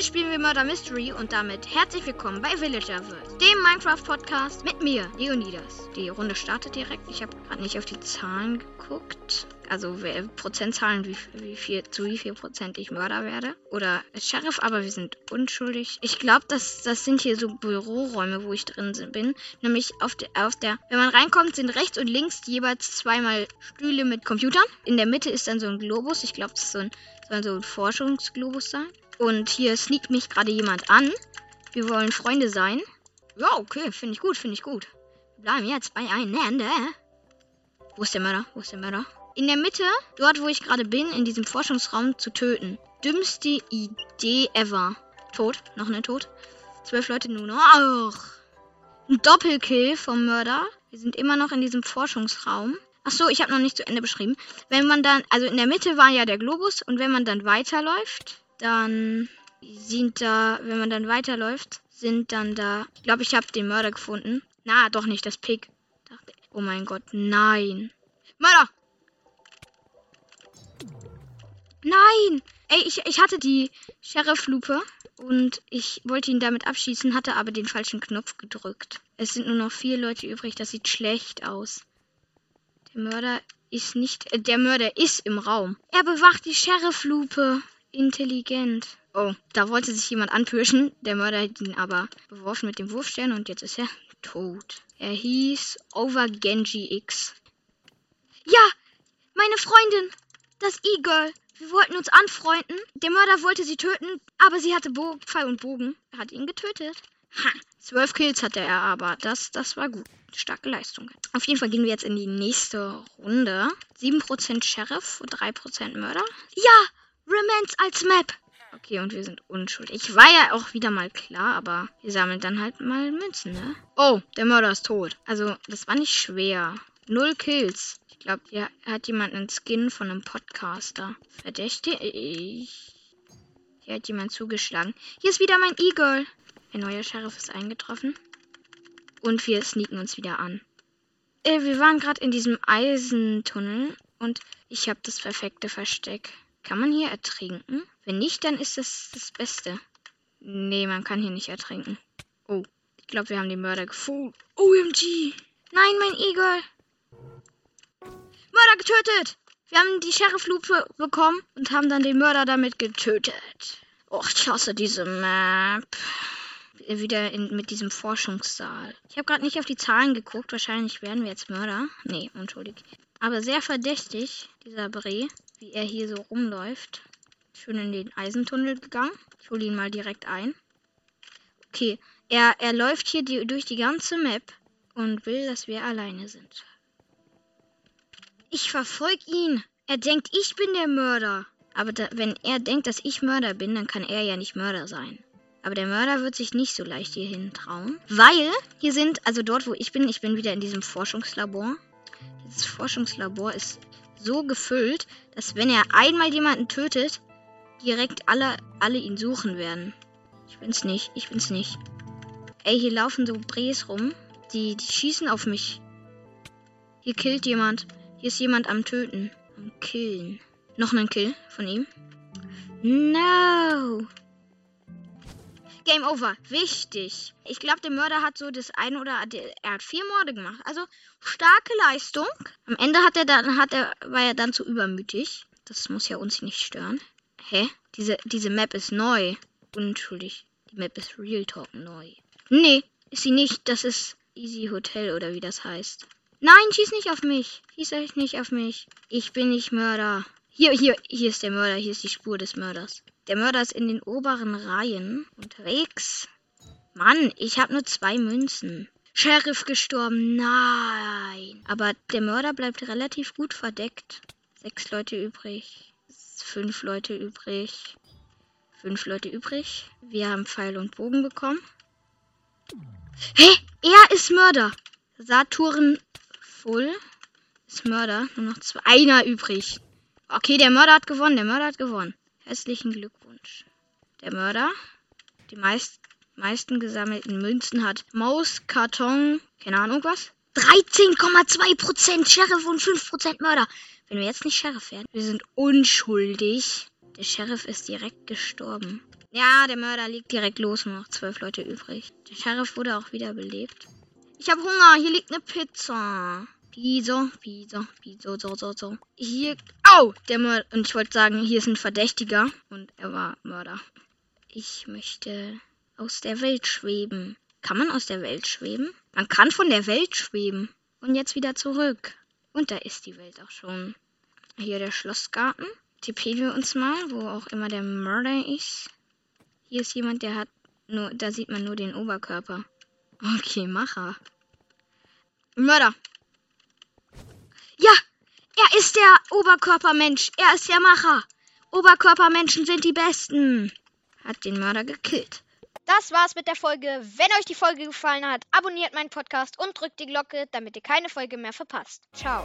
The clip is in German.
Heute spielen wir Murder Mystery und damit herzlich willkommen bei Villagerverse, dem Minecraft-Podcast mit mir, Leonidas. Die Runde startet direkt. Ich habe gerade nicht auf die Zahlen geguckt. Also Prozentzahlen, wie, wie viel, zu wie viel Prozent ich Mörder werde. Oder Sheriff, aber wir sind unschuldig. Ich glaube, das, das sind hier so Büroräume, wo ich drin bin. Nämlich auf der, auf der, wenn man reinkommt, sind rechts und links jeweils zweimal Stühle mit Computern. In der Mitte ist dann so ein Globus. Ich glaube, das ist so ein, soll so ein Forschungsglobus sein. Und hier sneakt mich gerade jemand an. Wir wollen Freunde sein. Ja, okay, finde ich gut, finde ich gut. Wir bleiben jetzt beieinander. Wo ist der Mörder? Wo ist der Mörder? In der Mitte, dort wo ich gerade bin, in diesem Forschungsraum zu töten. Dümmste Idee ever. Tot, noch eine Tot. Zwölf Leute nur noch. Ein Doppelkill vom Mörder. Wir sind immer noch in diesem Forschungsraum. Ach so, ich habe noch nicht zu Ende beschrieben. Wenn man dann, also in der Mitte war ja der Globus und wenn man dann weiterläuft, dann sind da, wenn man dann weiterläuft, sind dann da, ich glaube, ich habe den Mörder gefunden. Na, doch nicht, das Pig. Oh mein Gott, nein. Mörder! Nein! Ey, ich, ich hatte die Sheriff-Lupe und ich wollte ihn damit abschießen, hatte aber den falschen Knopf gedrückt. Es sind nur noch vier Leute übrig, das sieht schlecht aus. Der Mörder ist nicht, äh, der Mörder ist im Raum. Er bewacht die Sheriff-Lupe. Intelligent. Oh, da wollte sich jemand anpirschen. Der Mörder hat ihn aber beworfen mit dem Wurfstern und jetzt ist er tot. Er hieß Over Genji X. Ja, meine Freundin, das E-Girl. Wir wollten uns anfreunden. Der Mörder wollte sie töten, aber sie hatte Bo Pfeil und Bogen. Er hat ihn getötet. Ha, zwölf Kills hatte er aber. Das, das war gut. Starke Leistung. Auf jeden Fall gehen wir jetzt in die nächste Runde. 7% Sheriff und 3% Mörder. Ja, Remans als Map. Okay, und wir sind unschuldig. War ja auch wieder mal klar, aber wir sammeln dann halt mal Münzen, ne? Oh, der Mörder ist tot. Also, das war nicht schwer. Null Kills. Ich glaube, hier hat jemand einen Skin von einem Podcaster. Verdächtig. Hier hat jemand zugeschlagen. Hier ist wieder mein E-Girl. Ein neuer Sheriff ist eingetroffen. Und wir sneaken uns wieder an. Äh, wir waren gerade in diesem Eisentunnel und ich habe das perfekte Versteck. Kann man hier ertrinken? Wenn nicht, dann ist das das Beste. Nee, man kann hier nicht ertrinken. Oh, ich glaube, wir haben den Mörder gefunden. OMG! Nein, mein Eagle! Mörder getötet! Wir haben die Sheriff-Lupe bekommen und haben dann den Mörder damit getötet. Och, ich hasse diese Map. Wieder in, mit diesem Forschungssaal. Ich habe gerade nicht auf die Zahlen geguckt. Wahrscheinlich werden wir jetzt Mörder. Nee, unschuldig. Aber sehr verdächtig, dieser Bre, wie er hier so rumläuft. Schön in den Eisentunnel gegangen. Ich hole ihn mal direkt ein. Okay, er, er läuft hier die, durch die ganze Map und will, dass wir alleine sind. Ich verfolge ihn. Er denkt, ich bin der Mörder. Aber da, wenn er denkt, dass ich Mörder bin, dann kann er ja nicht Mörder sein. Aber der Mörder wird sich nicht so leicht hierhin trauen. Weil hier sind, also dort, wo ich bin, ich bin wieder in diesem Forschungslabor. Dieses Forschungslabor ist so gefüllt, dass wenn er einmal jemanden tötet, direkt alle, alle ihn suchen werden. Ich bin's nicht, ich bin's nicht. Ey, hier laufen so Brees rum. Die, die schießen auf mich. Hier killt jemand. Hier ist jemand am Töten. Am Killen. Noch ein Kill von ihm. No. Game over. Wichtig. Ich glaube, der Mörder hat so das eine oder der- er hat vier Morde gemacht. Also starke Leistung. Am Ende hat er dann hat er war er dann zu übermütig. Das muss ja uns nicht stören. Hä? Diese diese Map ist neu. Unschuldig. Die Map ist Real Talk neu. Nee, ist sie nicht. Das ist Easy Hotel oder wie das heißt. Nein, schieß nicht auf mich. Schieß euch nicht auf mich. Ich bin nicht Mörder. Hier, hier, hier ist der Mörder. Hier ist die Spur des Mörders. Der Mörder ist in den oberen Reihen unterwegs. Mann, ich habe nur zwei Münzen. Sheriff gestorben. Nein. Aber der Mörder bleibt relativ gut verdeckt. Sechs Leute übrig. Fünf Leute übrig. Fünf Leute übrig. Wir haben Pfeil und Bogen bekommen. Hä? Er ist Mörder. Saturn Full ist Mörder. Nur noch zwei. Einer übrig. Okay, der Mörder hat gewonnen. Der Mörder hat gewonnen. Herzlichen Glückwunsch. Der Mörder, die meist, meisten gesammelten Münzen hat Maus, Karton, keine Ahnung was. 13,2% Sheriff und 5% Mörder. Wenn wir jetzt nicht Sheriff werden, wir sind unschuldig. Der Sheriff ist direkt gestorben. Ja, der Mörder liegt direkt los, nur noch zwölf Leute übrig. Der Sheriff wurde auch wieder belebt. Ich habe Hunger, hier liegt eine Pizza. Pizza, Pizza, Pizza, so, so, so. Hier, au, der Mörder, und ich wollte sagen, hier ist ein Verdächtiger und er war Mörder. Ich möchte aus der Welt schweben. Kann man aus der Welt schweben? Man kann von der Welt schweben. Und jetzt wieder zurück. Und da ist die Welt auch schon. Hier der Schlossgarten. TP wir uns mal, wo auch immer der Mörder ist. Hier ist jemand, der hat nur, da sieht man nur den Oberkörper. Okay, Macher. Mörder. Ja, er ist der Oberkörpermensch. Er ist der Macher. Oberkörpermenschen sind die besten. Hat den Mörder gekillt. Das war's mit der Folge. Wenn euch die Folge gefallen hat, abonniert meinen Podcast und drückt die Glocke, damit ihr keine Folge mehr verpasst. Ciao.